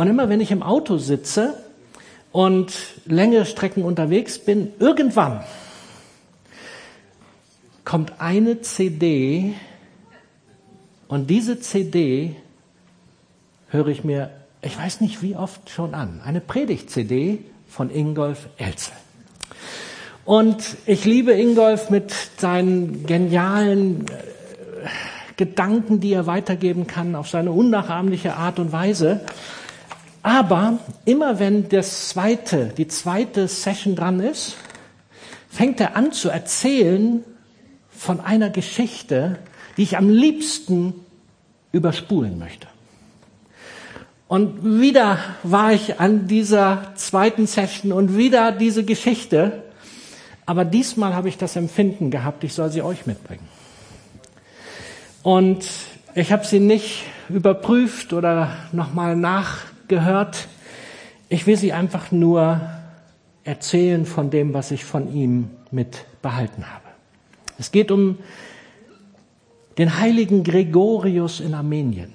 Und immer wenn ich im Auto sitze und längere Strecken unterwegs bin, irgendwann kommt eine CD und diese CD höre ich mir, ich weiß nicht wie oft schon an, eine Predigt-CD von Ingolf Elzel. Und ich liebe Ingolf mit seinen genialen äh, Gedanken, die er weitergeben kann, auf seine unnachahmliche Art und Weise. Aber immer wenn das zweite, die zweite Session dran ist, fängt er an zu erzählen von einer Geschichte, die ich am liebsten überspulen möchte. Und wieder war ich an dieser zweiten Session und wieder diese Geschichte. Aber diesmal habe ich das Empfinden gehabt, ich soll sie euch mitbringen. Und ich habe sie nicht überprüft oder nochmal nachgehört. Ich will sie einfach nur erzählen von dem, was ich von ihm mit behalten habe. Es geht um den heiligen Gregorius in Armenien.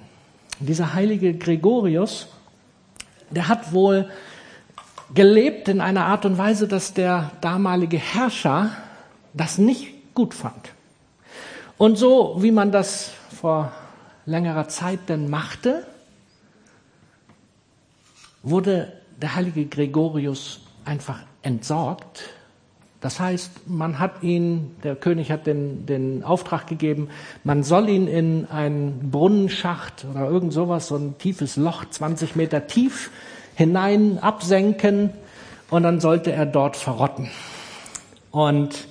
Dieser heilige Gregorius, der hat wohl gelebt in einer Art und Weise, dass der damalige Herrscher das nicht gut fand. Und so wie man das vor längerer Zeit denn machte, wurde der heilige Gregorius einfach entsorgt. Das heißt, man hat ihn, der König hat den, den Auftrag gegeben, man soll ihn in einen Brunnenschacht oder irgend sowas, so ein tiefes Loch, 20 Meter tief, hinein absenken und dann sollte er dort verrotten. Und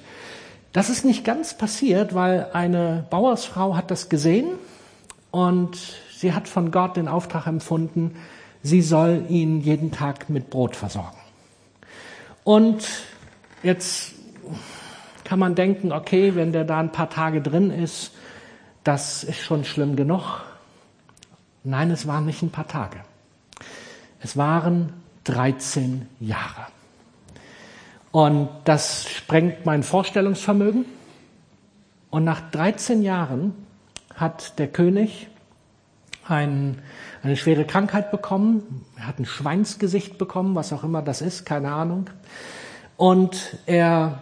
das ist nicht ganz passiert, weil eine Bauersfrau hat das gesehen und sie hat von Gott den Auftrag empfunden, sie soll ihn jeden Tag mit Brot versorgen. Und jetzt kann man denken, okay, wenn der da ein paar Tage drin ist, das ist schon schlimm genug. Nein, es waren nicht ein paar Tage. Es waren 13 Jahre. Und das sprengt mein Vorstellungsvermögen. Und nach 13 Jahren hat der König ein, eine schwere Krankheit bekommen. Er hat ein Schweinsgesicht bekommen, was auch immer das ist, keine Ahnung. Und er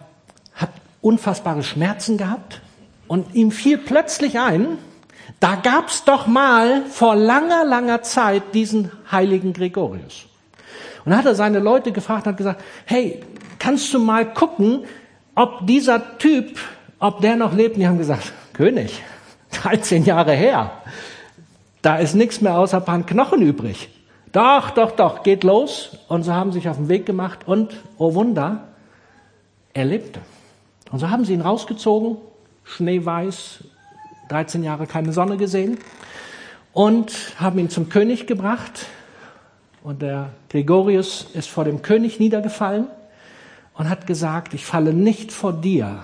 hat unfassbare Schmerzen gehabt. Und ihm fiel plötzlich ein, da gab's doch mal vor langer, langer Zeit diesen heiligen Gregorius. Und dann hat er seine Leute gefragt und hat gesagt, hey, kannst du mal gucken, ob dieser Typ, ob der noch lebt? Und die haben gesagt, König, 13 Jahre her, da ist nichts mehr außer ein paar Knochen übrig. Doch, doch, doch, geht los. Und so haben sie sich auf den Weg gemacht und, oh Wunder, er lebte. Und so haben sie ihn rausgezogen, schneeweiß, 13 Jahre keine Sonne gesehen und haben ihn zum König gebracht. Und der Gregorius ist vor dem König niedergefallen und hat gesagt, ich falle nicht vor dir,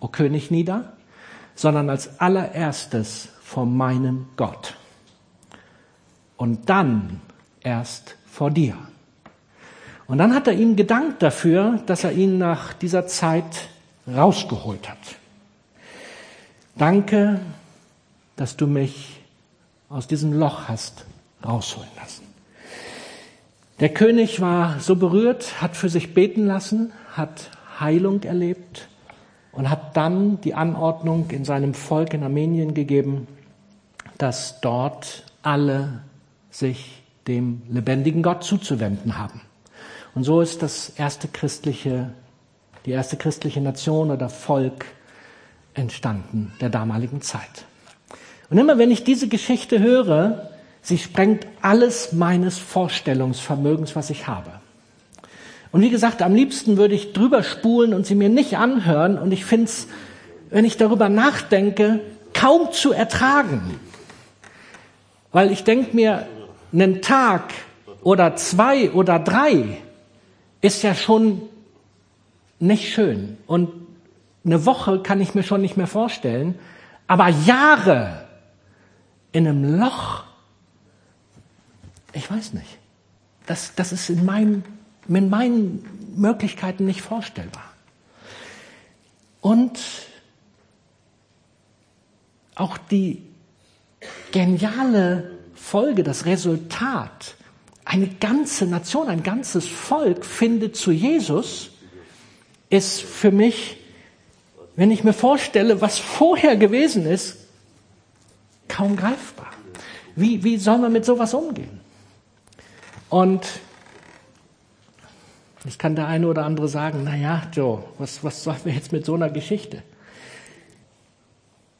o König, nieder, sondern als allererstes vor meinem Gott. Und dann erst vor dir. Und dann hat er ihm gedankt dafür, dass er ihn nach dieser Zeit rausgeholt hat. Danke, dass du mich aus diesem Loch hast rausholen lassen. Der König war so berührt, hat für sich beten lassen, hat Heilung erlebt und hat dann die Anordnung in seinem Volk in Armenien gegeben, dass dort alle sich dem lebendigen Gott zuzuwenden haben. Und so ist das erste christliche, die erste christliche Nation oder Volk entstanden der damaligen Zeit. Und immer wenn ich diese Geschichte höre, sie sprengt alles meines Vorstellungsvermögens, was ich habe. Und wie gesagt, am liebsten würde ich drüber spulen und sie mir nicht anhören. Und ich finde es, wenn ich darüber nachdenke, kaum zu ertragen. Weil ich denke mir, einen Tag oder zwei oder drei ist ja schon nicht schön. Und eine Woche kann ich mir schon nicht mehr vorstellen. Aber Jahre in einem Loch, ich weiß nicht. Das, das ist in meinem mit meinen Möglichkeiten nicht vorstellbar. Und auch die geniale Folge, das Resultat eine ganze Nation, ein ganzes Volk findet zu Jesus, ist für mich, wenn ich mir vorstelle, was vorher gewesen ist, kaum greifbar. Wie, wie soll man mit sowas umgehen? Und ich kann der eine oder andere sagen, na ja, Joe, was, was sollen wir jetzt mit so einer Geschichte?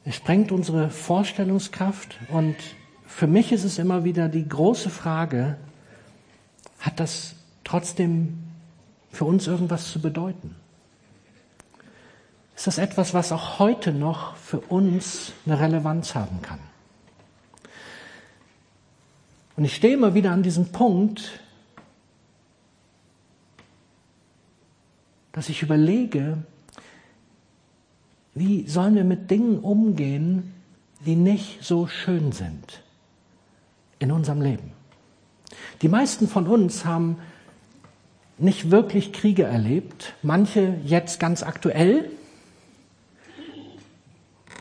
Es sprengt unsere Vorstellungskraft und für mich ist es immer wieder die große Frage, hat das trotzdem für uns irgendwas zu bedeuten? Ist das etwas, was auch heute noch für uns eine Relevanz haben kann? Und ich stehe immer wieder an diesem Punkt, dass ich überlege, wie sollen wir mit Dingen umgehen, die nicht so schön sind in unserem Leben. Die meisten von uns haben nicht wirklich Kriege erlebt, manche jetzt ganz aktuell.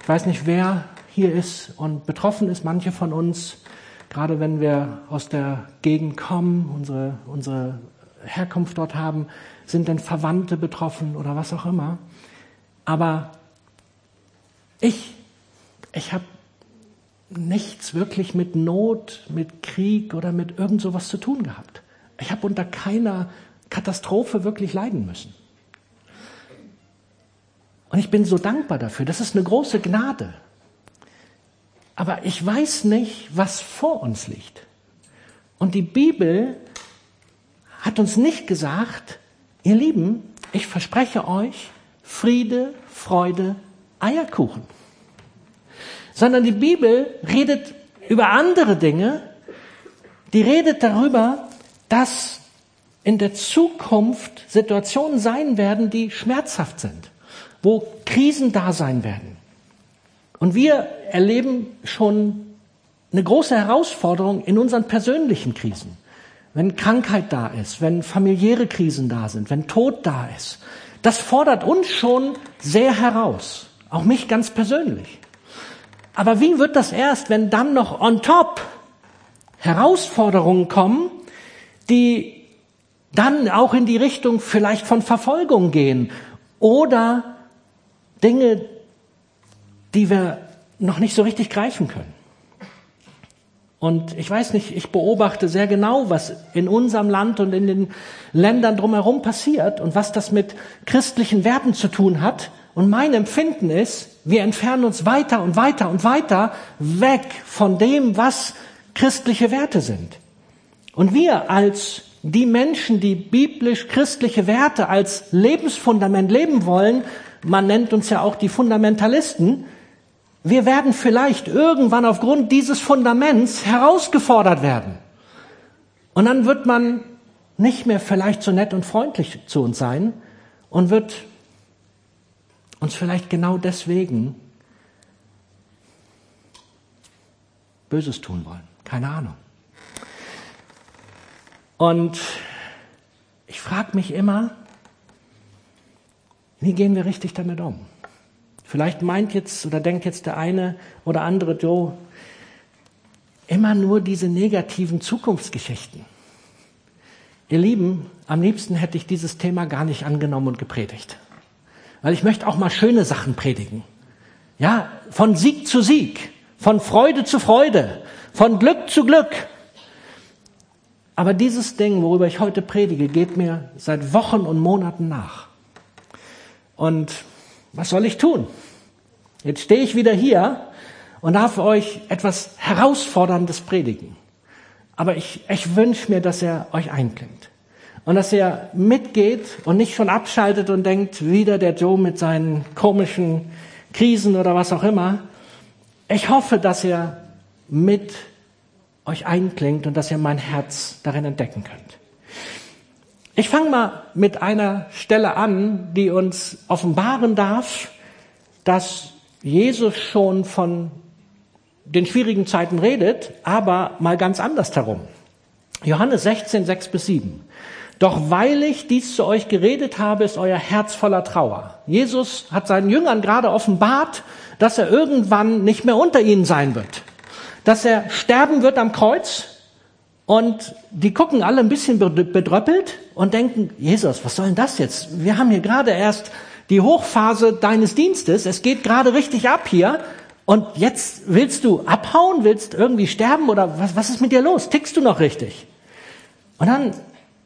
Ich weiß nicht, wer hier ist und betroffen ist, manche von uns, gerade wenn wir aus der Gegend kommen, unsere, unsere Herkunft dort haben, sind denn Verwandte betroffen oder was auch immer. Aber ich, ich habe nichts wirklich mit Not, mit Krieg oder mit irgend sowas zu tun gehabt. Ich habe unter keiner Katastrophe wirklich leiden müssen. Und ich bin so dankbar dafür. Das ist eine große Gnade. Aber ich weiß nicht, was vor uns liegt. Und die Bibel hat uns nicht gesagt, ihr Lieben, ich verspreche euch Friede, Freude, Eierkuchen sondern die Bibel redet über andere Dinge. Die redet darüber, dass in der Zukunft Situationen sein werden, die schmerzhaft sind, wo Krisen da sein werden. Und wir erleben schon eine große Herausforderung in unseren persönlichen Krisen. Wenn Krankheit da ist, wenn familiäre Krisen da sind, wenn Tod da ist. Das fordert uns schon sehr heraus. Auch mich ganz persönlich. Aber wie wird das erst, wenn dann noch on top Herausforderungen kommen, die dann auch in die Richtung vielleicht von Verfolgung gehen oder Dinge, die wir noch nicht so richtig greifen können. Und ich weiß nicht, ich beobachte sehr genau, was in unserem Land und in den Ländern drumherum passiert und was das mit christlichen Werten zu tun hat und mein Empfinden ist, wir entfernen uns weiter und weiter und weiter weg von dem, was christliche Werte sind. Und wir als die Menschen, die biblisch-christliche Werte als Lebensfundament leben wollen, man nennt uns ja auch die Fundamentalisten, wir werden vielleicht irgendwann aufgrund dieses Fundaments herausgefordert werden. Und dann wird man nicht mehr vielleicht so nett und freundlich zu uns sein und wird uns vielleicht genau deswegen Böses tun wollen. Keine Ahnung. Und ich frage mich immer, wie gehen wir richtig damit um? Vielleicht meint jetzt oder denkt jetzt der eine oder andere Joe immer nur diese negativen Zukunftsgeschichten. Ihr Lieben, am liebsten hätte ich dieses Thema gar nicht angenommen und gepredigt weil ich möchte auch mal schöne Sachen predigen. Ja, von Sieg zu Sieg, von Freude zu Freude, von Glück zu Glück. Aber dieses Ding, worüber ich heute predige, geht mir seit Wochen und Monaten nach. Und was soll ich tun? Jetzt stehe ich wieder hier und darf euch etwas Herausforderndes predigen. Aber ich, ich wünsche mir, dass er euch einklingt und dass er mitgeht und nicht schon abschaltet und denkt, wieder der Joe mit seinen komischen Krisen oder was auch immer. Ich hoffe, dass er mit euch einklingt und dass ihr mein Herz darin entdecken könnt. Ich fange mal mit einer Stelle an, die uns offenbaren darf, dass Jesus schon von den schwierigen Zeiten redet, aber mal ganz anders herum. Johannes 16, 6 bis 7. Doch weil ich dies zu euch geredet habe, ist euer Herz voller Trauer. Jesus hat seinen Jüngern gerade offenbart, dass er irgendwann nicht mehr unter ihnen sein wird. Dass er sterben wird am Kreuz Und die gucken alle ein bisschen bedröppelt und denken, Jesus, was soll denn das jetzt? Wir haben hier gerade erst die Hochphase deines Dienstes. Es geht gerade richtig ab hier. Und jetzt willst du abhauen, willst irgendwie sterben oder was, was ist mit dir los? Tickst du noch richtig? Und dann,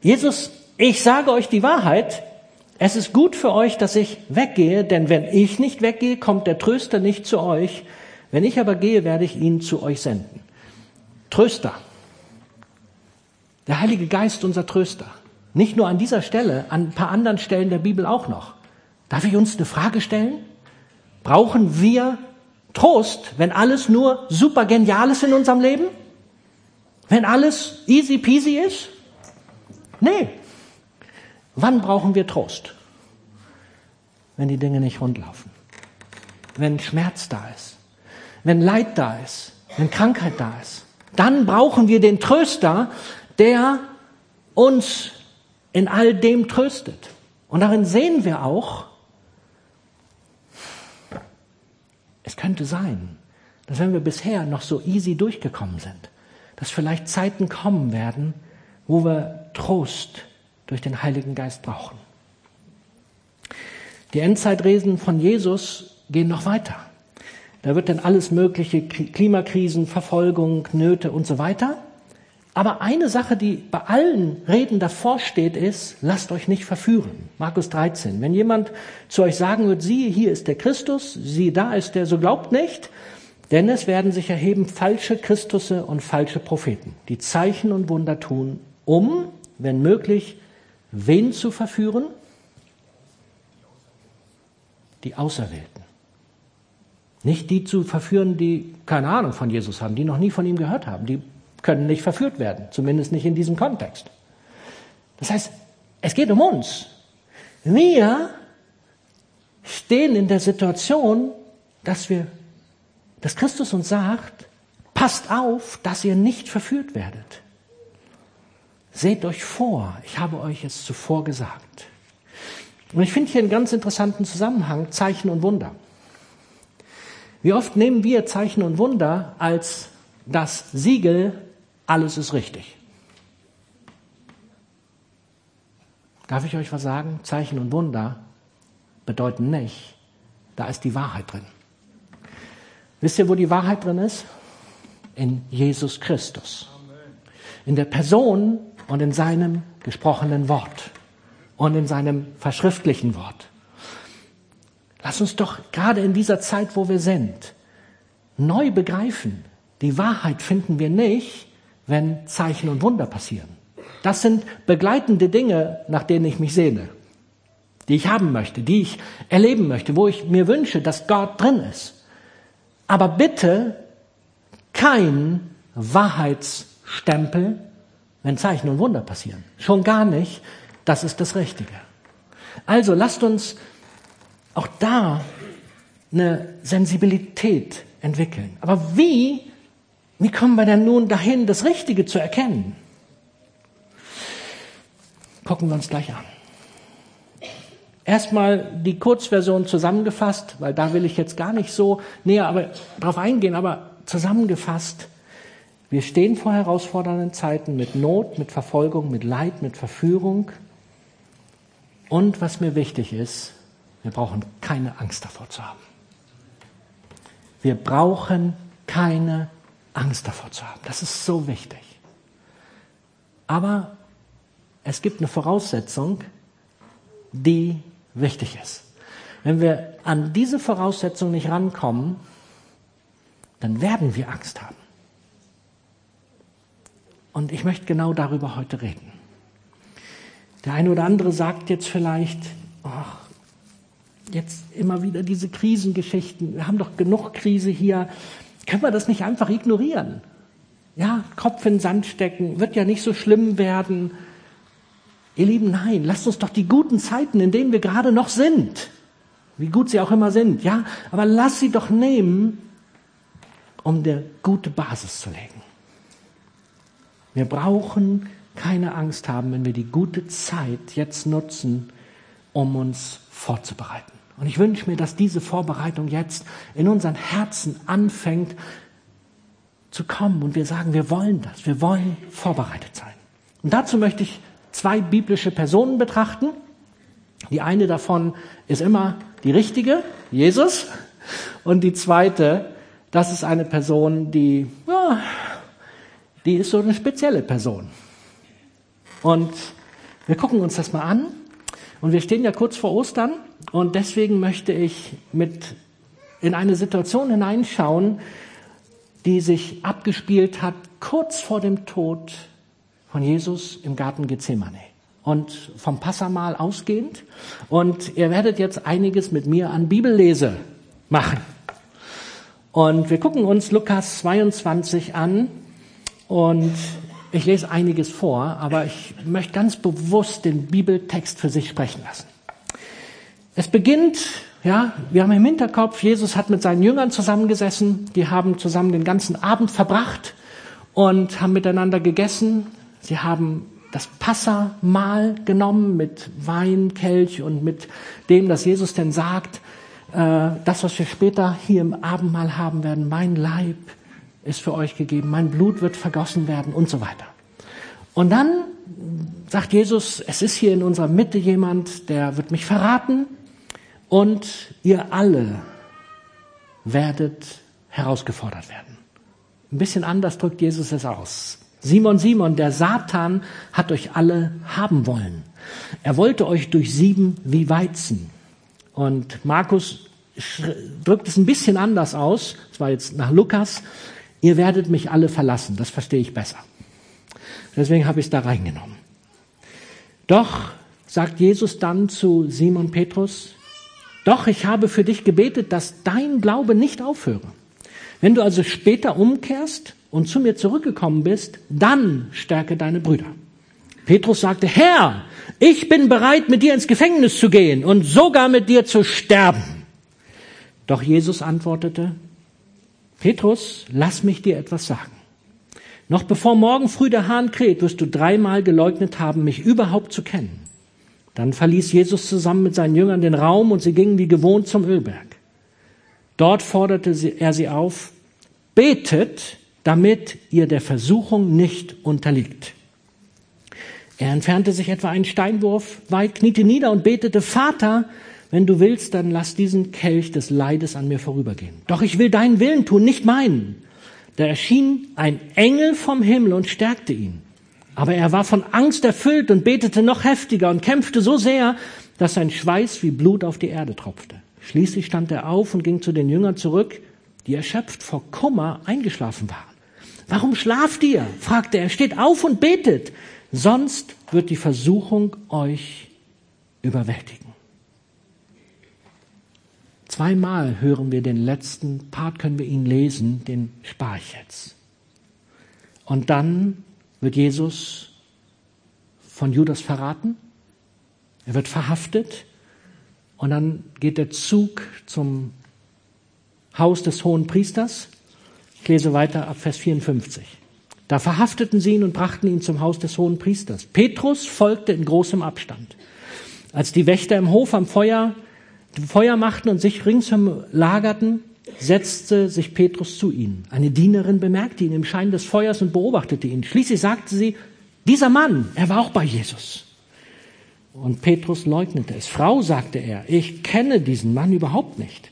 Jesus, ich sage euch die Wahrheit. Es ist gut für euch, dass ich weggehe, denn wenn ich nicht weggehe, kommt der Tröster nicht zu euch. Wenn ich aber gehe, werde ich ihn zu euch senden. Tröster. Der Heilige Geist, unser Tröster. Nicht nur an dieser Stelle, an ein paar anderen Stellen der Bibel auch noch. Darf ich uns eine Frage stellen? Brauchen wir Trost, wenn alles nur super genial ist in unserem Leben? Wenn alles easy peasy ist? Nee. Wann brauchen wir Trost? Wenn die Dinge nicht rundlaufen. Wenn Schmerz da ist. Wenn Leid da ist. Wenn Krankheit da ist. Dann brauchen wir den Tröster, der uns in all dem tröstet. Und darin sehen wir auch, Es könnte sein, dass wenn wir bisher noch so easy durchgekommen sind, dass vielleicht Zeiten kommen werden, wo wir Trost durch den Heiligen Geist brauchen. Die Endzeitresen von Jesus gehen noch weiter. Da wird dann alles mögliche Klimakrisen, Verfolgung, Nöte und so weiter aber eine Sache, die bei allen Reden davor steht, ist, lasst euch nicht verführen. Markus 13. Wenn jemand zu euch sagen wird, siehe, hier ist der Christus, siehe, da ist der, so glaubt nicht, denn es werden sich erheben falsche Christusse und falsche Propheten, die Zeichen und Wunder tun, um, wenn möglich, wen zu verführen? Die Auserwählten. Nicht die zu verführen, die keine Ahnung von Jesus haben, die noch nie von ihm gehört haben, die können nicht verführt werden, zumindest nicht in diesem Kontext. Das heißt, es geht um uns. Wir stehen in der Situation, dass wir, dass Christus uns sagt, passt auf, dass ihr nicht verführt werdet. Seht euch vor, ich habe euch es zuvor gesagt. Und ich finde hier einen ganz interessanten Zusammenhang, Zeichen und Wunder. Wie oft nehmen wir Zeichen und Wunder als das Siegel alles ist richtig. Darf ich euch was sagen? Zeichen und Wunder bedeuten nicht, da ist die Wahrheit drin. Wisst ihr, wo die Wahrheit drin ist? In Jesus Christus. In der Person und in seinem gesprochenen Wort und in seinem verschriftlichen Wort. Lass uns doch gerade in dieser Zeit, wo wir sind, neu begreifen, die Wahrheit finden wir nicht wenn Zeichen und Wunder passieren. Das sind begleitende Dinge, nach denen ich mich sehne, die ich haben möchte, die ich erleben möchte, wo ich mir wünsche, dass Gott drin ist. Aber bitte kein Wahrheitsstempel, wenn Zeichen und Wunder passieren. Schon gar nicht, das ist das Richtige. Also lasst uns auch da eine Sensibilität entwickeln. Aber wie wie kommen wir denn nun dahin, das Richtige zu erkennen? Gucken wir uns gleich an. Erstmal die Kurzversion zusammengefasst, weil da will ich jetzt gar nicht so näher aber drauf eingehen, aber zusammengefasst. Wir stehen vor herausfordernden Zeiten mit Not, mit Verfolgung, mit Leid, mit Verführung. Und was mir wichtig ist, wir brauchen keine Angst davor zu haben. Wir brauchen keine Angst davor zu haben. Das ist so wichtig. Aber es gibt eine Voraussetzung, die wichtig ist. Wenn wir an diese Voraussetzung nicht rankommen, dann werden wir Angst haben. Und ich möchte genau darüber heute reden. Der eine oder andere sagt jetzt vielleicht, ach, jetzt immer wieder diese Krisengeschichten, wir haben doch genug Krise hier, können wir das nicht einfach ignorieren? Ja, Kopf in den Sand stecken, wird ja nicht so schlimm werden. Ihr Lieben, nein, lasst uns doch die guten Zeiten, in denen wir gerade noch sind, wie gut sie auch immer sind, ja, aber lasst sie doch nehmen, um eine gute Basis zu legen. Wir brauchen keine Angst haben, wenn wir die gute Zeit jetzt nutzen, um uns vorzubereiten. Und ich wünsche mir, dass diese Vorbereitung jetzt in unseren Herzen anfängt, zu kommen und wir sagen, wir wollen das, wir wollen vorbereitet sein. Und dazu möchte ich zwei biblische Personen betrachten. Die eine davon ist immer die richtige, Jesus. Und die zweite, das ist eine Person, die, ja, die ist so eine spezielle Person. Und wir gucken uns das mal an. Und wir stehen ja kurz vor Ostern. Und deswegen möchte ich mit in eine Situation hineinschauen, die sich abgespielt hat kurz vor dem Tod von Jesus im Garten Gethsemane und vom Passamal ausgehend. Und ihr werdet jetzt einiges mit mir an Bibellese machen. Und wir gucken uns Lukas 22 an und ich lese einiges vor, aber ich möchte ganz bewusst den Bibeltext für sich sprechen lassen. Es beginnt, ja, wir haben im Hinterkopf, Jesus hat mit seinen Jüngern zusammengesessen, die haben zusammen den ganzen Abend verbracht und haben miteinander gegessen. Sie haben das Passamahl genommen mit Wein, Kelch und mit dem, dass Jesus denn sagt, äh, das, was wir später hier im Abendmahl haben werden, mein Leib ist für euch gegeben, mein Blut wird vergossen werden und so weiter. Und dann sagt Jesus, es ist hier in unserer Mitte jemand, der wird mich verraten und ihr alle werdet herausgefordert werden. Ein bisschen anders drückt Jesus es aus. Simon, Simon, der Satan hat euch alle haben wollen. Er wollte euch durchsieben wie Weizen. Und Markus drückt es ein bisschen anders aus. Das war jetzt nach Lukas. Ihr werdet mich alle verlassen. Das verstehe ich besser. Deswegen habe ich es da reingenommen. Doch, sagt Jesus dann zu Simon Petrus, doch ich habe für dich gebetet, dass dein Glaube nicht aufhöre. Wenn du also später umkehrst und zu mir zurückgekommen bist, dann stärke deine Brüder. Petrus sagte, Herr, ich bin bereit, mit dir ins Gefängnis zu gehen und sogar mit dir zu sterben. Doch Jesus antwortete, Petrus, lass mich dir etwas sagen. Noch bevor morgen früh der Hahn kräht, wirst du dreimal geleugnet haben, mich überhaupt zu kennen. Dann verließ Jesus zusammen mit seinen Jüngern den Raum und sie gingen wie gewohnt zum Ölberg. Dort forderte er sie auf, betet, damit ihr der Versuchung nicht unterliegt. Er entfernte sich etwa einen Steinwurf weit, kniete nieder und betete, Vater, wenn du willst, dann lass diesen Kelch des Leides an mir vorübergehen. Doch ich will deinen Willen tun, nicht meinen. Da erschien ein Engel vom Himmel und stärkte ihn. Aber er war von Angst erfüllt und betete noch heftiger und kämpfte so sehr, dass sein Schweiß wie Blut auf die Erde tropfte. Schließlich stand er auf und ging zu den Jüngern zurück, die erschöpft vor Kummer eingeschlafen waren. Warum schlaft ihr? fragte er. Steht auf und betet, sonst wird die Versuchung euch überwältigen. Zweimal hören wir den letzten Part, können wir ihn lesen, den spare ich jetzt. Und dann wird Jesus von Judas verraten. Er wird verhaftet. Und dann geht der Zug zum Haus des hohen Priesters. Ich lese weiter ab Vers 54. Da verhafteten sie ihn und brachten ihn zum Haus des hohen Priesters. Petrus folgte in großem Abstand. Als die Wächter im Hof am Feuer Feuer machten und sich ringsherum lagerten, setzte sich Petrus zu ihnen. Eine Dienerin bemerkte ihn im Schein des Feuers und beobachtete ihn. Schließlich sagte sie, dieser Mann, er war auch bei Jesus. Und Petrus leugnete es. Frau, sagte er, ich kenne diesen Mann überhaupt nicht.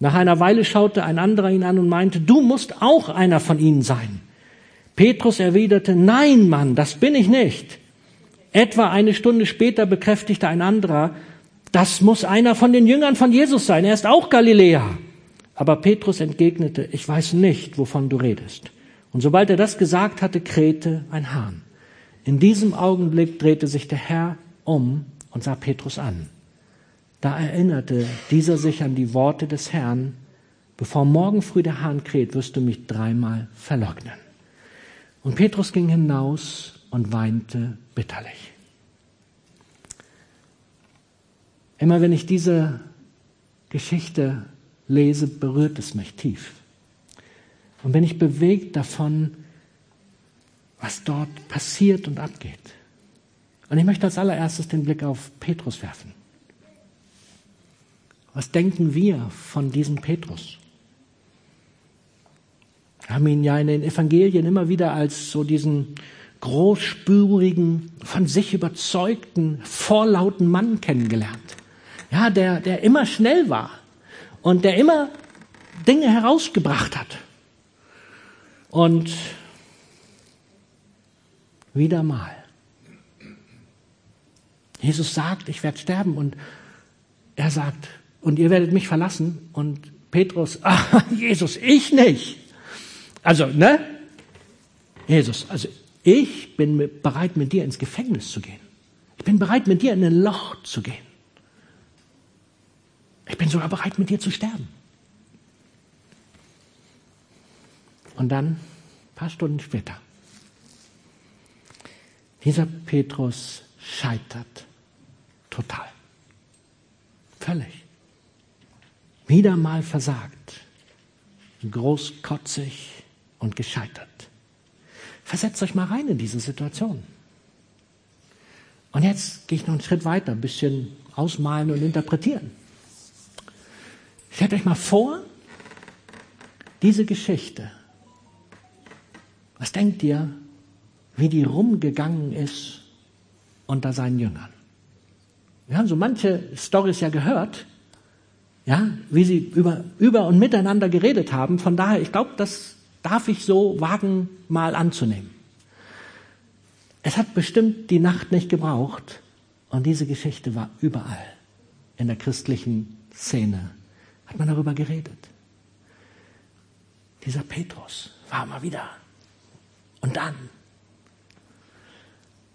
Nach einer Weile schaute ein anderer ihn an und meinte, du musst auch einer von ihnen sein. Petrus erwiderte, nein, Mann, das bin ich nicht. Etwa eine Stunde später bekräftigte ein anderer, das muss einer von den Jüngern von Jesus sein. Er ist auch Galiläer. Aber Petrus entgegnete, ich weiß nicht, wovon du redest. Und sobald er das gesagt hatte, krähte ein Hahn. In diesem Augenblick drehte sich der Herr um und sah Petrus an. Da erinnerte dieser sich an die Worte des Herrn, bevor morgen früh der Hahn kräht, wirst du mich dreimal verleugnen. Und Petrus ging hinaus und weinte bitterlich. Immer wenn ich diese Geschichte lese, berührt es mich tief. Und bin ich bewegt davon, was dort passiert und abgeht. Und ich möchte als allererstes den Blick auf Petrus werfen. Was denken wir von diesem Petrus? Wir haben ihn ja in den Evangelien immer wieder als so diesen großspürigen, von sich überzeugten, vorlauten Mann kennengelernt. Ja, der, der immer schnell war und der immer Dinge herausgebracht hat. Und wieder mal. Jesus sagt, ich werde sterben und er sagt, und ihr werdet mich verlassen und Petrus, ah, Jesus, ich nicht. Also, ne? Jesus, also ich bin bereit, mit dir ins Gefängnis zu gehen. Ich bin bereit, mit dir in ein Loch zu gehen. Ich bin sogar bereit, mit dir zu sterben. Und dann, ein paar Stunden später, dieser Petrus scheitert total. Völlig. Wieder mal versagt, großkotzig und gescheitert. Versetzt euch mal rein in diese Situation. Und jetzt gehe ich noch einen Schritt weiter, ein bisschen ausmalen und interpretieren. Stellt euch mal vor, diese Geschichte. Was denkt ihr, wie die rumgegangen ist unter seinen Jüngern? Wir haben so manche Stories ja gehört, ja, wie sie über, über und miteinander geredet haben. Von daher, ich glaube, das darf ich so wagen, mal anzunehmen. Es hat bestimmt die Nacht nicht gebraucht und diese Geschichte war überall in der christlichen Szene. Hat man darüber geredet. Dieser Petrus war mal wieder. Und dann.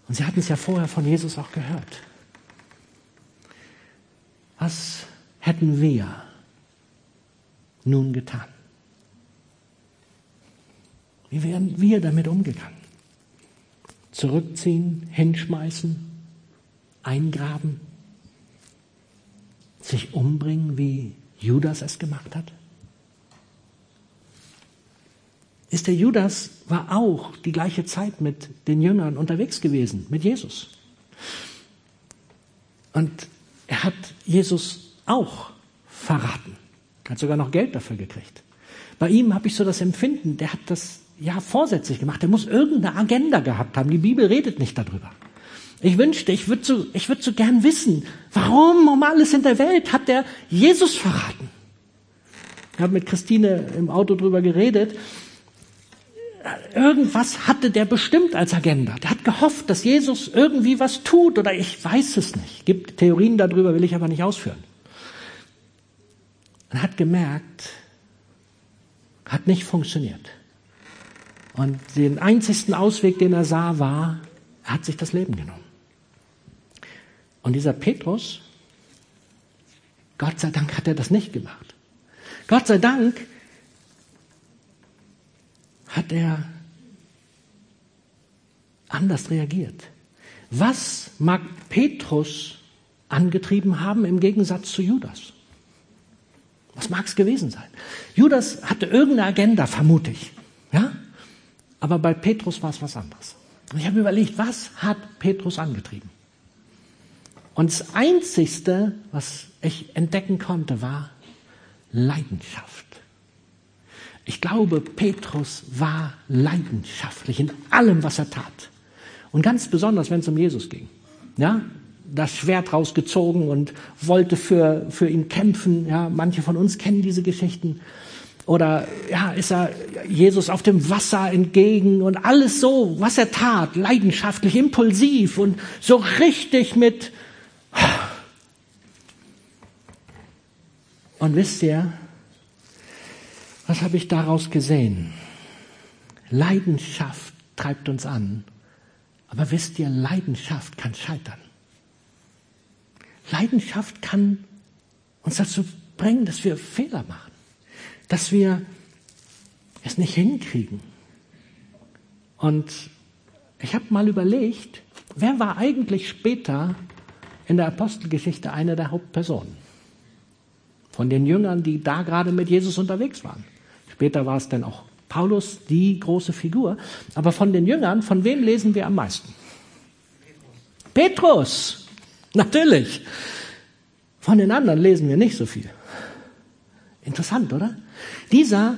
Und sie hatten es ja vorher von Jesus auch gehört. Was hätten wir nun getan? Wie wären wir damit umgegangen? Zurückziehen, hinschmeißen, eingraben, sich umbringen, wie Judas es gemacht hat? Ist der Judas war auch die gleiche Zeit mit den Jüngern unterwegs gewesen, mit Jesus. Und er hat Jesus auch verraten. Hat sogar noch Geld dafür gekriegt. Bei ihm habe ich so das Empfinden, der hat das ja vorsätzlich gemacht. Er muss irgendeine Agenda gehabt haben. Die Bibel redet nicht darüber. Ich wünschte, ich würde so, ich würde so gern wissen, warum um alles in der Welt hat der Jesus verraten? Ich habe mit Christine im Auto drüber geredet. Irgendwas hatte der bestimmt als Agenda. Der hat gehofft, dass Jesus irgendwie was tut oder ich weiß es nicht. Gibt Theorien darüber, will ich aber nicht ausführen. Er hat gemerkt, hat nicht funktioniert. Und den einzigsten Ausweg, den er sah, war, er hat sich das Leben genommen. Und dieser Petrus, Gott sei Dank hat er das nicht gemacht. Gott sei Dank hat er anders reagiert. Was mag Petrus angetrieben haben im Gegensatz zu Judas? Was mag es gewesen sein? Judas hatte irgendeine Agenda, vermute ich. Ja? Aber bei Petrus war es was anderes. Und ich habe überlegt, was hat Petrus angetrieben? Und das Einzigste, was ich entdecken konnte, war Leidenschaft. Ich glaube, Petrus war leidenschaftlich in allem, was er tat. Und ganz besonders, wenn es um Jesus ging. Ja, das Schwert rausgezogen und wollte für, für ihn kämpfen. Ja, manche von uns kennen diese Geschichten. Oder ja, ist er Jesus auf dem Wasser entgegen und alles so, was er tat, leidenschaftlich, impulsiv und so richtig mit. Und wisst ihr, was habe ich daraus gesehen? Leidenschaft treibt uns an. Aber wisst ihr, Leidenschaft kann scheitern. Leidenschaft kann uns dazu bringen, dass wir Fehler machen dass wir es nicht hinkriegen. Und ich habe mal überlegt, wer war eigentlich später in der Apostelgeschichte eine der Hauptpersonen? Von den Jüngern, die da gerade mit Jesus unterwegs waren. Später war es dann auch Paulus, die große Figur. Aber von den Jüngern, von wem lesen wir am meisten? Petrus. Natürlich. Von den anderen lesen wir nicht so viel. Interessant, oder? Dieser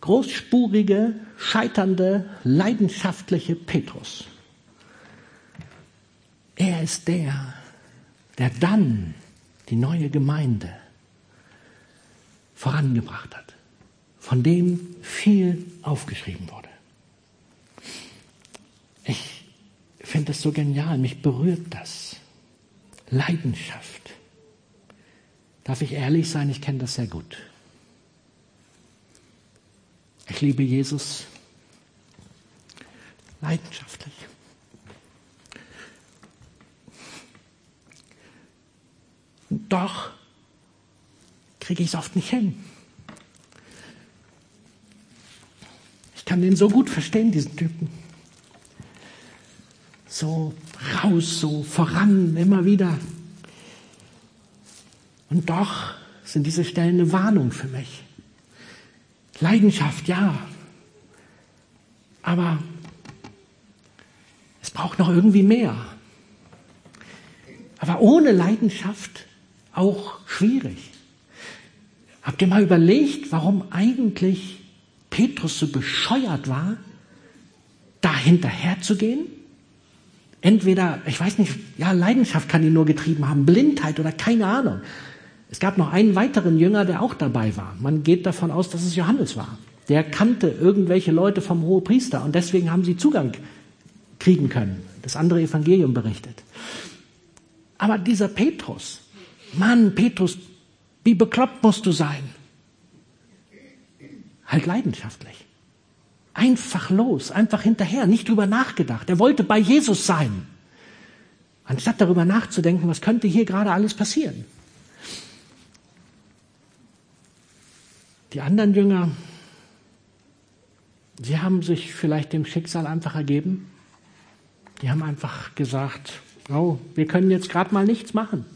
großspurige, scheiternde, leidenschaftliche Petrus. Er ist der, der dann die neue Gemeinde vorangebracht hat, von dem viel aufgeschrieben wurde. Ich finde das so genial, mich berührt das. Leidenschaft. Darf ich ehrlich sein, ich kenne das sehr gut. Ich liebe Jesus leidenschaftlich. Doch kriege ich es oft nicht hin. Ich kann den so gut verstehen, diesen Typen. So raus, so voran, immer wieder. Und doch sind diese Stellen eine Warnung für mich. Leidenschaft, ja. Aber es braucht noch irgendwie mehr. Aber ohne Leidenschaft auch schwierig. Habt ihr mal überlegt, warum eigentlich Petrus so bescheuert war, da hinterher zu gehen? Entweder, ich weiß nicht, ja, Leidenschaft kann ihn nur getrieben haben, Blindheit oder keine Ahnung. Es gab noch einen weiteren Jünger, der auch dabei war. Man geht davon aus, dass es Johannes war. Der kannte irgendwelche Leute vom Hohepriester und deswegen haben sie Zugang kriegen können. Das andere Evangelium berichtet. Aber dieser Petrus, Mann, Petrus, wie bekloppt musst du sein? Halt leidenschaftlich. Einfach los, einfach hinterher, nicht drüber nachgedacht. Er wollte bei Jesus sein. Anstatt darüber nachzudenken, was könnte hier gerade alles passieren. Die anderen Jünger, sie haben sich vielleicht dem Schicksal einfach ergeben. Die haben einfach gesagt, oh, wir können jetzt gerade mal nichts machen.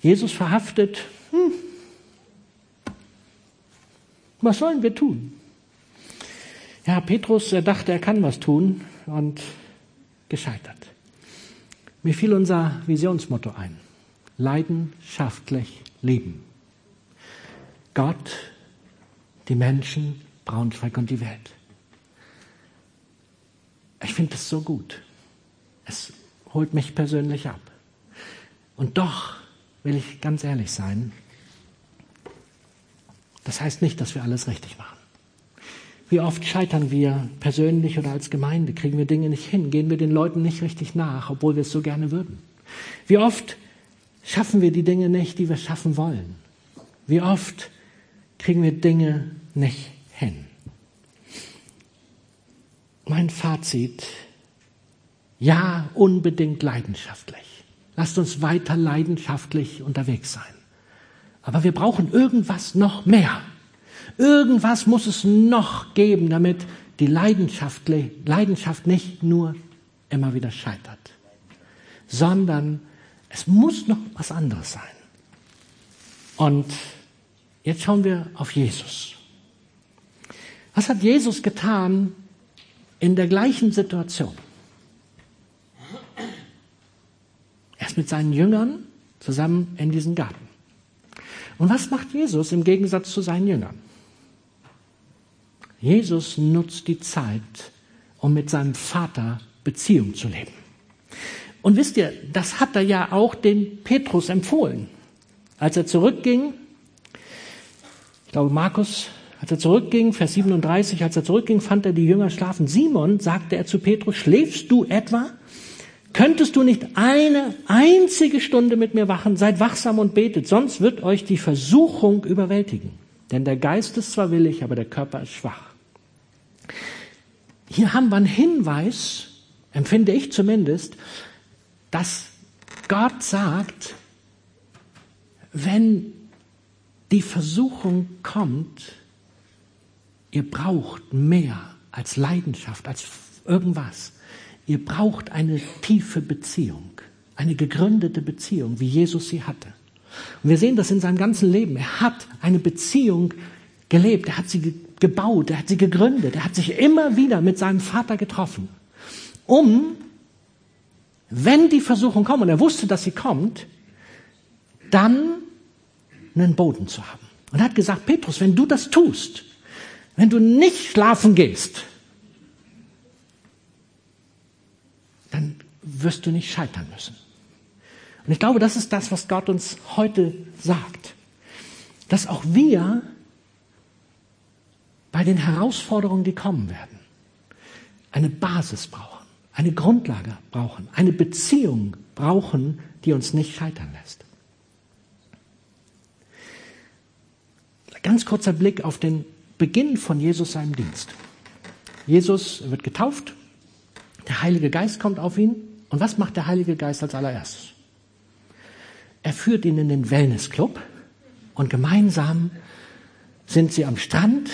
Jesus verhaftet, hm, was sollen wir tun? Ja, Petrus, er dachte, er kann was tun und gescheitert. Mir fiel unser Visionsmotto ein. Leidenschaftlich lieben. Gott die Menschen, Braunschweig und die Welt. Ich finde das so gut. Es holt mich persönlich ab. Und doch will ich ganz ehrlich sein, das heißt nicht, dass wir alles richtig machen. Wie oft scheitern wir persönlich oder als Gemeinde, kriegen wir Dinge nicht hin, gehen wir den Leuten nicht richtig nach, obwohl wir es so gerne würden. Wie oft schaffen wir die Dinge nicht, die wir schaffen wollen. Wie oft kriegen wir Dinge nicht hin. Mein Fazit, ja, unbedingt leidenschaftlich. Lasst uns weiter leidenschaftlich unterwegs sein. Aber wir brauchen irgendwas noch mehr. Irgendwas muss es noch geben, damit die Leidenschaft, Leidenschaft nicht nur immer wieder scheitert, sondern es muss noch was anderes sein. Und Jetzt schauen wir auf Jesus. Was hat Jesus getan in der gleichen Situation? Er ist mit seinen Jüngern zusammen in diesen Garten. Und was macht Jesus im Gegensatz zu seinen Jüngern? Jesus nutzt die Zeit, um mit seinem Vater Beziehung zu leben. Und wisst ihr, das hat er ja auch den Petrus empfohlen. Als er zurückging ich glaube, Markus, als er zurückging, Vers 37, als er zurückging, fand er die Jünger schlafen. Simon, sagte er zu Petrus, schläfst du etwa? Könntest du nicht eine einzige Stunde mit mir wachen? Seid wachsam und betet, sonst wird euch die Versuchung überwältigen. Denn der Geist ist zwar willig, aber der Körper ist schwach. Hier haben wir einen Hinweis, empfinde ich zumindest, dass Gott sagt, wenn die Versuchung kommt, ihr braucht mehr als Leidenschaft, als irgendwas. Ihr braucht eine tiefe Beziehung, eine gegründete Beziehung, wie Jesus sie hatte. Und wir sehen das in seinem ganzen Leben. Er hat eine Beziehung gelebt, er hat sie gebaut, er hat sie gegründet, er hat sich immer wieder mit seinem Vater getroffen, um, wenn die Versuchung kommt, und er wusste, dass sie kommt, dann einen Boden zu haben. Und er hat gesagt, Petrus, wenn du das tust, wenn du nicht schlafen gehst, dann wirst du nicht scheitern müssen. Und ich glaube, das ist das, was Gott uns heute sagt. Dass auch wir bei den Herausforderungen, die kommen werden, eine Basis brauchen, eine Grundlage brauchen, eine Beziehung brauchen, die uns nicht scheitern lässt. Ganz kurzer Blick auf den Beginn von Jesus seinem Dienst. Jesus wird getauft, der Heilige Geist kommt auf ihn. Und was macht der Heilige Geist als allererstes? Er führt ihn in den Wellnessclub und gemeinsam sind sie am Strand,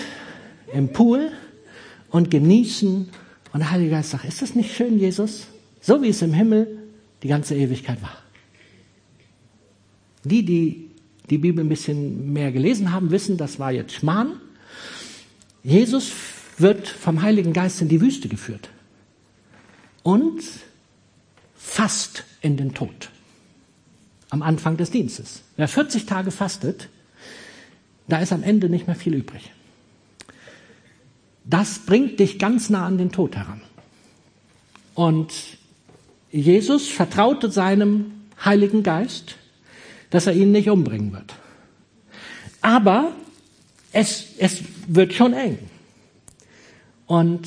im Pool und genießen. Und der Heilige Geist sagt, ist das nicht schön, Jesus? So wie es im Himmel die ganze Ewigkeit war. Die, die die Bibel ein bisschen mehr gelesen haben, wissen, das war jetzt Schmarrn. Jesus wird vom Heiligen Geist in die Wüste geführt und fast in den Tod am Anfang des Dienstes. Wer 40 Tage fastet, da ist am Ende nicht mehr viel übrig. Das bringt dich ganz nah an den Tod heran. Und Jesus vertraute seinem Heiligen Geist, dass er ihn nicht umbringen wird. Aber es, es wird schon eng. Und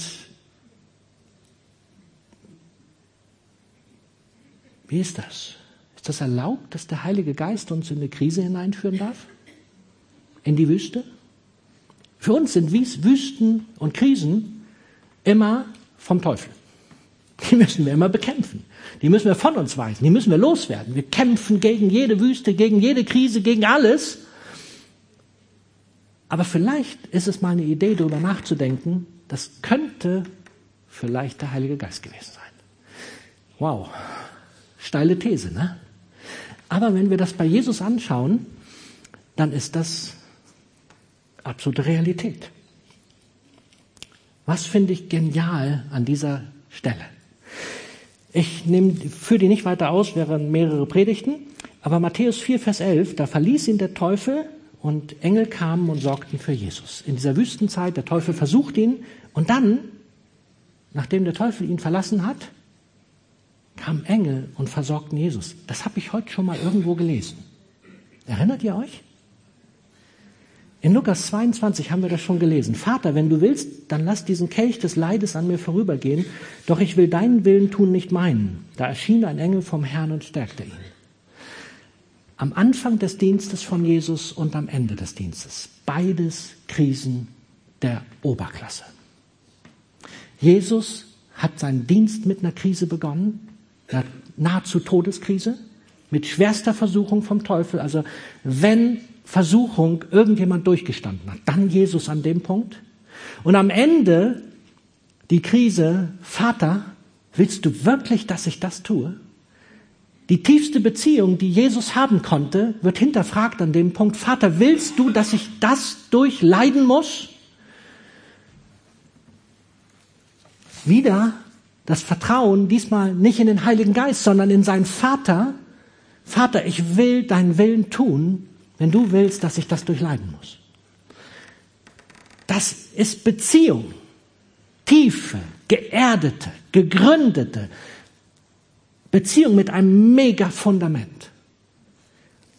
wie ist das? Ist das erlaubt, dass der Heilige Geist uns in eine Krise hineinführen darf? In die Wüste? Für uns sind Wüsten und Krisen immer vom Teufel. Die müssen wir immer bekämpfen. Die müssen wir von uns weisen. Die müssen wir loswerden. Wir kämpfen gegen jede Wüste, gegen jede Krise, gegen alles. Aber vielleicht ist es mal eine Idee, darüber nachzudenken, das könnte vielleicht der Heilige Geist gewesen sein. Wow. Steile These, ne? Aber wenn wir das bei Jesus anschauen, dann ist das absolute Realität. Was finde ich genial an dieser Stelle? Ich nehme, führe die nicht weiter aus, wären mehrere Predigten, aber Matthäus 4, Vers 11, da verließ ihn der Teufel und Engel kamen und sorgten für Jesus. In dieser Wüstenzeit, der Teufel versucht ihn und dann, nachdem der Teufel ihn verlassen hat, kamen Engel und versorgten Jesus. Das habe ich heute schon mal irgendwo gelesen. Erinnert ihr euch? In Lukas 22 haben wir das schon gelesen. Vater, wenn du willst, dann lass diesen Kelch des Leides an mir vorübergehen, doch ich will deinen Willen tun, nicht meinen. Da erschien ein Engel vom Herrn und stärkte ihn. Am Anfang des Dienstes von Jesus und am Ende des Dienstes. Beides Krisen der Oberklasse. Jesus hat seinen Dienst mit einer Krise begonnen, nahezu Todeskrise, mit schwerster Versuchung vom Teufel. Also wenn Versuchung irgendjemand durchgestanden hat, dann Jesus an dem Punkt. Und am Ende die Krise, Vater, willst du wirklich, dass ich das tue? Die tiefste Beziehung, die Jesus haben konnte, wird hinterfragt an dem Punkt, Vater, willst du, dass ich das durchleiden muss? Wieder das Vertrauen, diesmal nicht in den Heiligen Geist, sondern in seinen Vater. Vater, ich will deinen Willen tun, wenn du willst, dass ich das durchleiden muss. Das ist Beziehung. Tiefe, geerdete, gegründete, Beziehung mit einem mega Fundament.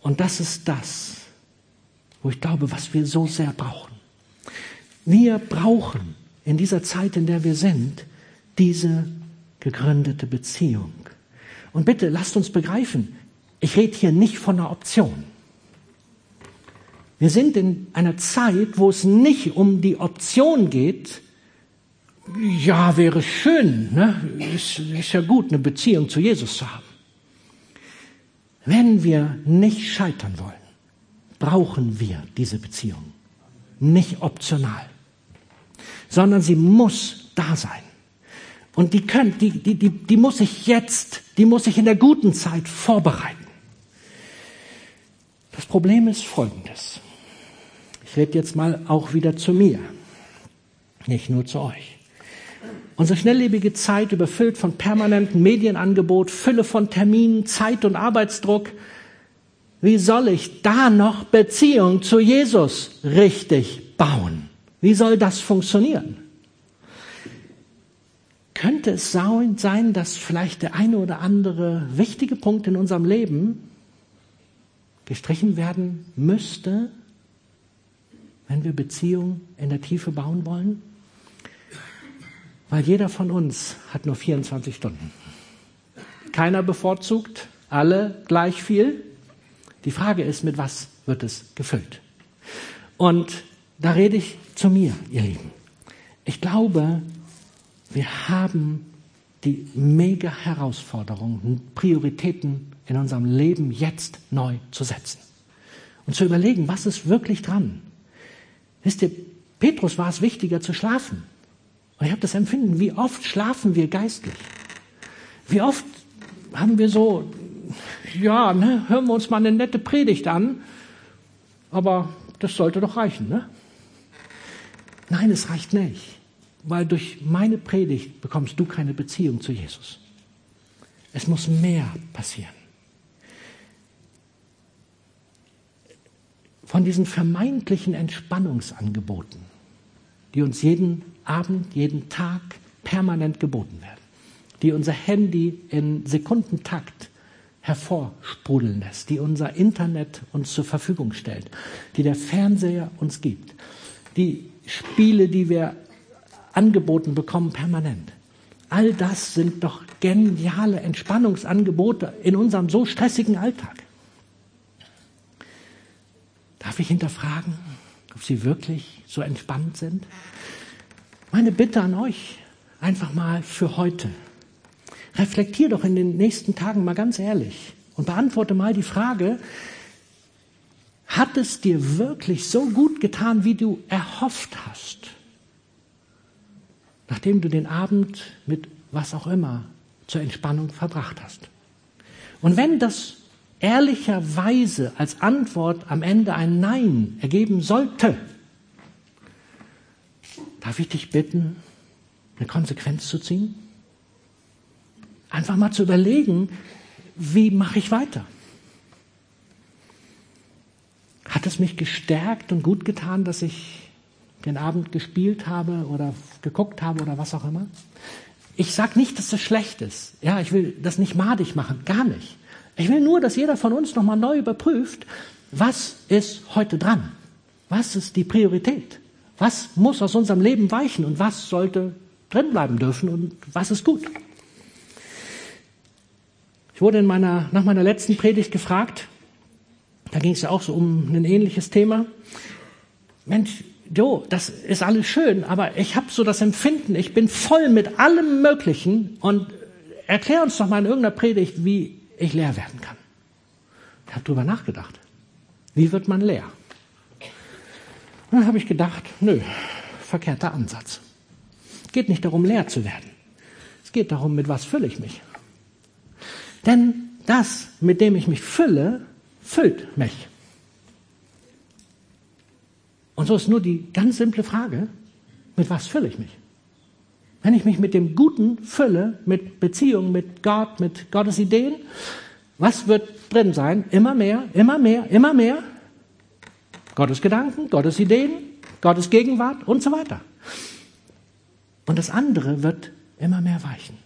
Und das ist das, wo ich glaube, was wir so sehr brauchen. Wir brauchen in dieser Zeit, in der wir sind, diese gegründete Beziehung. Und bitte lasst uns begreifen, ich rede hier nicht von einer Option. Wir sind in einer Zeit, wo es nicht um die Option geht, ja, wäre schön, ne? ist, ist ja gut, eine Beziehung zu Jesus zu haben. Wenn wir nicht scheitern wollen, brauchen wir diese Beziehung. Nicht optional, sondern sie muss da sein. Und die, können, die, die, die, die muss ich jetzt, die muss ich in der guten Zeit vorbereiten. Das Problem ist folgendes. Ich rede jetzt mal auch wieder zu mir, nicht nur zu euch. Unsere schnelllebige Zeit überfüllt von permanentem Medienangebot, Fülle von Terminen, Zeit und Arbeitsdruck. Wie soll ich da noch Beziehung zu Jesus richtig bauen? Wie soll das funktionieren? Könnte es sein, dass vielleicht der eine oder andere wichtige Punkt in unserem Leben gestrichen werden müsste, wenn wir Beziehungen in der Tiefe bauen wollen? Weil jeder von uns hat nur 24 Stunden. Keiner bevorzugt, alle gleich viel. Die Frage ist, mit was wird es gefüllt? Und da rede ich zu mir, ihr Lieben. Ich glaube, wir haben die mega Herausforderung, Prioritäten in unserem Leben jetzt neu zu setzen. Und zu überlegen, was ist wirklich dran? Wisst ihr, Petrus war es wichtiger zu schlafen. Und ich habe das Empfinden, wie oft schlafen wir geistlich? Wie oft haben wir so, ja, ne, hören wir uns mal eine nette Predigt an, aber das sollte doch reichen, ne? Nein, es reicht nicht, weil durch meine Predigt bekommst du keine Beziehung zu Jesus. Es muss mehr passieren. Von diesen vermeintlichen Entspannungsangeboten, die uns jeden Abend, jeden Tag permanent geboten werden, die unser Handy in Sekundentakt hervorsprudeln lässt, die unser Internet uns zur Verfügung stellt, die der Fernseher uns gibt, die Spiele, die wir angeboten bekommen, permanent. All das sind doch geniale Entspannungsangebote in unserem so stressigen Alltag. Darf ich hinterfragen, ob Sie wirklich so entspannt sind? Meine Bitte an euch, einfach mal für heute. Reflektier doch in den nächsten Tagen mal ganz ehrlich und beantworte mal die Frage, hat es dir wirklich so gut getan, wie du erhofft hast? Nachdem du den Abend mit was auch immer zur Entspannung verbracht hast. Und wenn das ehrlicherweise als Antwort am Ende ein Nein ergeben sollte, darf ich dich bitten, eine Konsequenz zu ziehen? Einfach mal zu überlegen, wie mache ich weiter? Hat es mich gestärkt und gut getan, dass ich den Abend gespielt habe oder geguckt habe oder was auch immer? Ich sage nicht, dass das schlecht ist. Ja, ich will das nicht madig machen, gar nicht. Ich will nur, dass jeder von uns nochmal neu überprüft, was ist heute dran? Was ist die Priorität? Was muss aus unserem Leben weichen und was sollte drinbleiben dürfen und was ist gut? Ich wurde in meiner, nach meiner letzten Predigt gefragt, da ging es ja auch so um ein ähnliches Thema. Mensch, Jo, das ist alles schön, aber ich habe so das Empfinden, ich bin voll mit allem Möglichen und erklär uns doch mal in irgendeiner Predigt, wie ich leer werden kann. Ich habe drüber nachgedacht. Wie wird man leer? Und dann habe ich gedacht, nö, verkehrter Ansatz. Es geht nicht darum, leer zu werden. Es geht darum, mit was fülle ich mich. Denn das, mit dem ich mich fülle, füllt mich. Und so ist nur die ganz simple Frage, mit was fülle ich mich? Wenn ich mich mit dem Guten fülle, mit Beziehung, mit Gott, mit Gottes Ideen, was wird drin sein? Immer mehr, immer mehr, immer mehr. Gottes Gedanken, Gottes Ideen, Gottes Gegenwart und so weiter. Und das andere wird immer mehr weichen.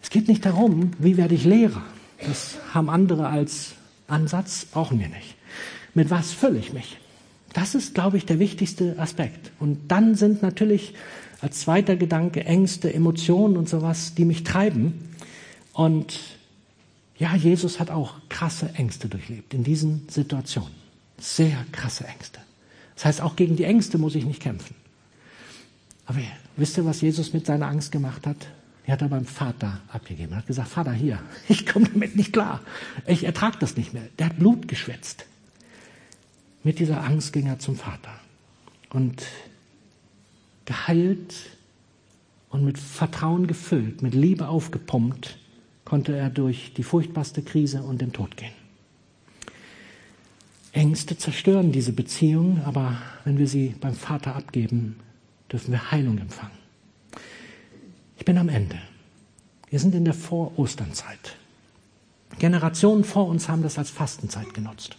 Es geht nicht darum, wie werde ich Lehrer. Das haben andere als Ansatz, brauchen wir nicht. Mit was fülle ich mich? Das ist, glaube ich, der wichtigste Aspekt. Und dann sind natürlich als zweiter Gedanke Ängste, Emotionen und sowas, die mich treiben. Und ja, Jesus hat auch krasse Ängste durchlebt in diesen Situationen. Sehr krasse Ängste. Das heißt, auch gegen die Ängste muss ich nicht kämpfen. Aber wisst ihr, was Jesus mit seiner Angst gemacht hat? Die hat er beim Vater abgegeben. Er hat gesagt, Vater, hier, ich komme damit nicht klar. Ich ertrage das nicht mehr. Der hat Blut geschwitzt. Mit dieser Angst ging er zum Vater. Und geheilt und mit Vertrauen gefüllt, mit Liebe aufgepumpt, konnte er durch die furchtbarste Krise und den Tod gehen. Ängste zerstören diese Beziehung, aber wenn wir sie beim Vater abgeben, dürfen wir Heilung empfangen. Ich bin am Ende. Wir sind in der Vor-Osternzeit. Generationen vor uns haben das als Fastenzeit genutzt.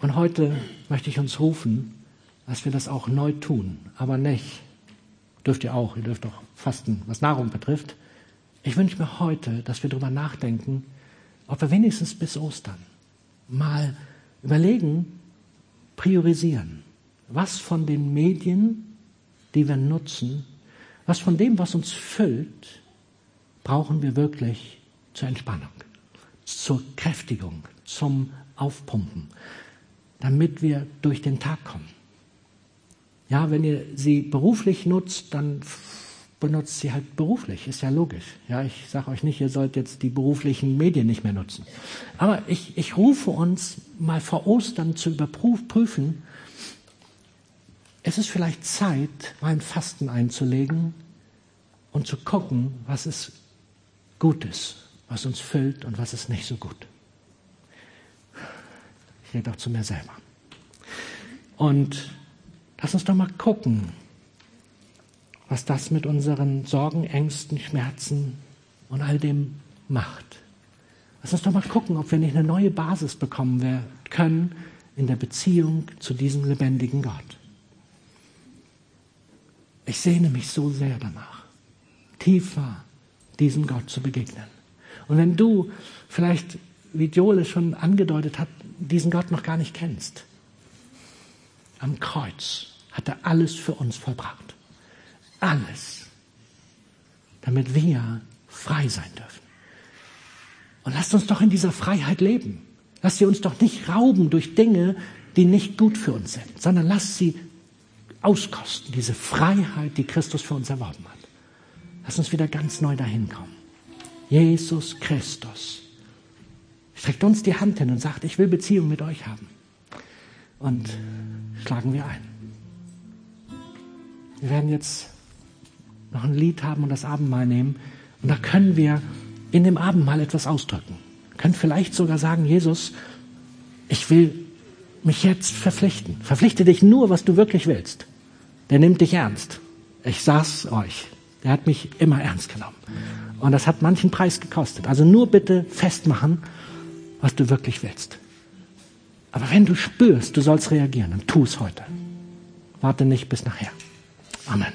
Und heute möchte ich uns rufen, dass wir das auch neu tun, aber nicht. Dürft ihr auch, ihr dürft auch fasten, was Nahrung betrifft. Ich wünsche mir heute, dass wir darüber nachdenken, ob wir wenigstens bis Ostern mal überlegen, priorisieren, was von den Medien, die wir nutzen, was von dem, was uns füllt, brauchen wir wirklich zur Entspannung, zur Kräftigung, zum Aufpumpen, damit wir durch den Tag kommen. Ja, wenn ihr sie beruflich nutzt, dann benutzt sie halt beruflich, ist ja logisch. Ja, ich sage euch nicht, ihr sollt jetzt die beruflichen Medien nicht mehr nutzen. Aber ich, ich rufe uns mal vor Ostern zu überprüfen, es ist vielleicht Zeit, mal ein Fasten einzulegen und zu gucken, was ist Gutes, was uns füllt und was ist nicht so gut. Ich rede auch zu mir selber. Und lass uns doch mal gucken, was das mit unseren Sorgen, Ängsten, Schmerzen und all dem macht. Lass uns doch mal gucken, ob wir nicht eine neue Basis bekommen können in der Beziehung zu diesem lebendigen Gott. Ich sehne mich so sehr danach, tiefer diesem Gott zu begegnen. Und wenn du vielleicht, wie Joel schon angedeutet hat, diesen Gott noch gar nicht kennst, am Kreuz hat er alles für uns vollbracht. Alles. Damit wir frei sein dürfen. Und lasst uns doch in dieser Freiheit leben. Lasst sie uns doch nicht rauben durch Dinge, die nicht gut für uns sind, sondern lasst sie auskosten, diese Freiheit, die Christus für uns erworben hat. Lasst uns wieder ganz neu dahin kommen. Jesus Christus streckt uns die Hand hin und sagt, ich will Beziehung mit euch haben. Und schlagen wir ein. Wir werden jetzt noch ein Lied haben und das Abendmahl nehmen. Und da können wir in dem Abendmahl etwas ausdrücken. Wir können vielleicht sogar sagen, Jesus, ich will mich jetzt verpflichten. Verpflichte dich nur, was du wirklich willst. Der nimmt dich ernst. Ich saß euch. Der hat mich immer ernst genommen. Und das hat manchen Preis gekostet. Also nur bitte festmachen, was du wirklich willst. Aber wenn du spürst, du sollst reagieren, dann tu es heute. Warte nicht bis nachher. Amen.